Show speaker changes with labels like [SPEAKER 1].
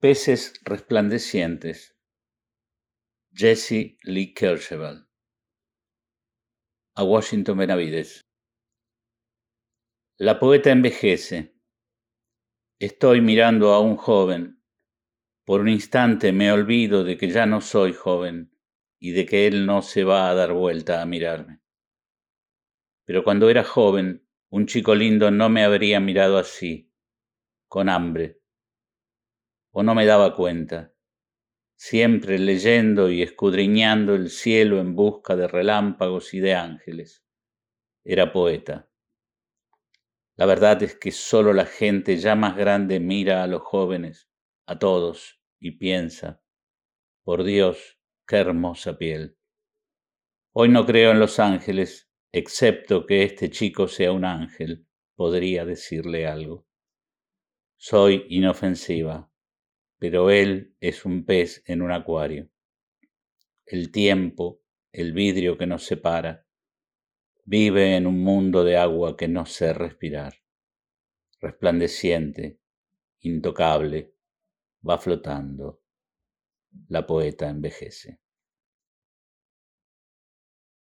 [SPEAKER 1] Peces resplandecientes. Jesse Lee Kercheval. A Washington Benavides. La poeta envejece. Estoy mirando a un joven. Por un instante me olvido de que ya no soy joven y de que él no se va a dar vuelta a mirarme. Pero cuando era joven, un chico lindo no me habría mirado así, con hambre, o no me daba cuenta, siempre leyendo y escudriñando el cielo en busca de relámpagos y de ángeles. Era poeta. La verdad es que solo la gente ya más grande mira a los jóvenes, a todos, y piensa, por Dios, qué hermosa piel. Hoy no creo en los ángeles, excepto que este chico sea un ángel, podría decirle algo. Soy inofensiva, pero él es un pez en un acuario. El tiempo, el vidrio que nos separa, vive en un mundo de agua que no sé respirar. Resplandeciente, intocable, va flotando. La poeta envejece.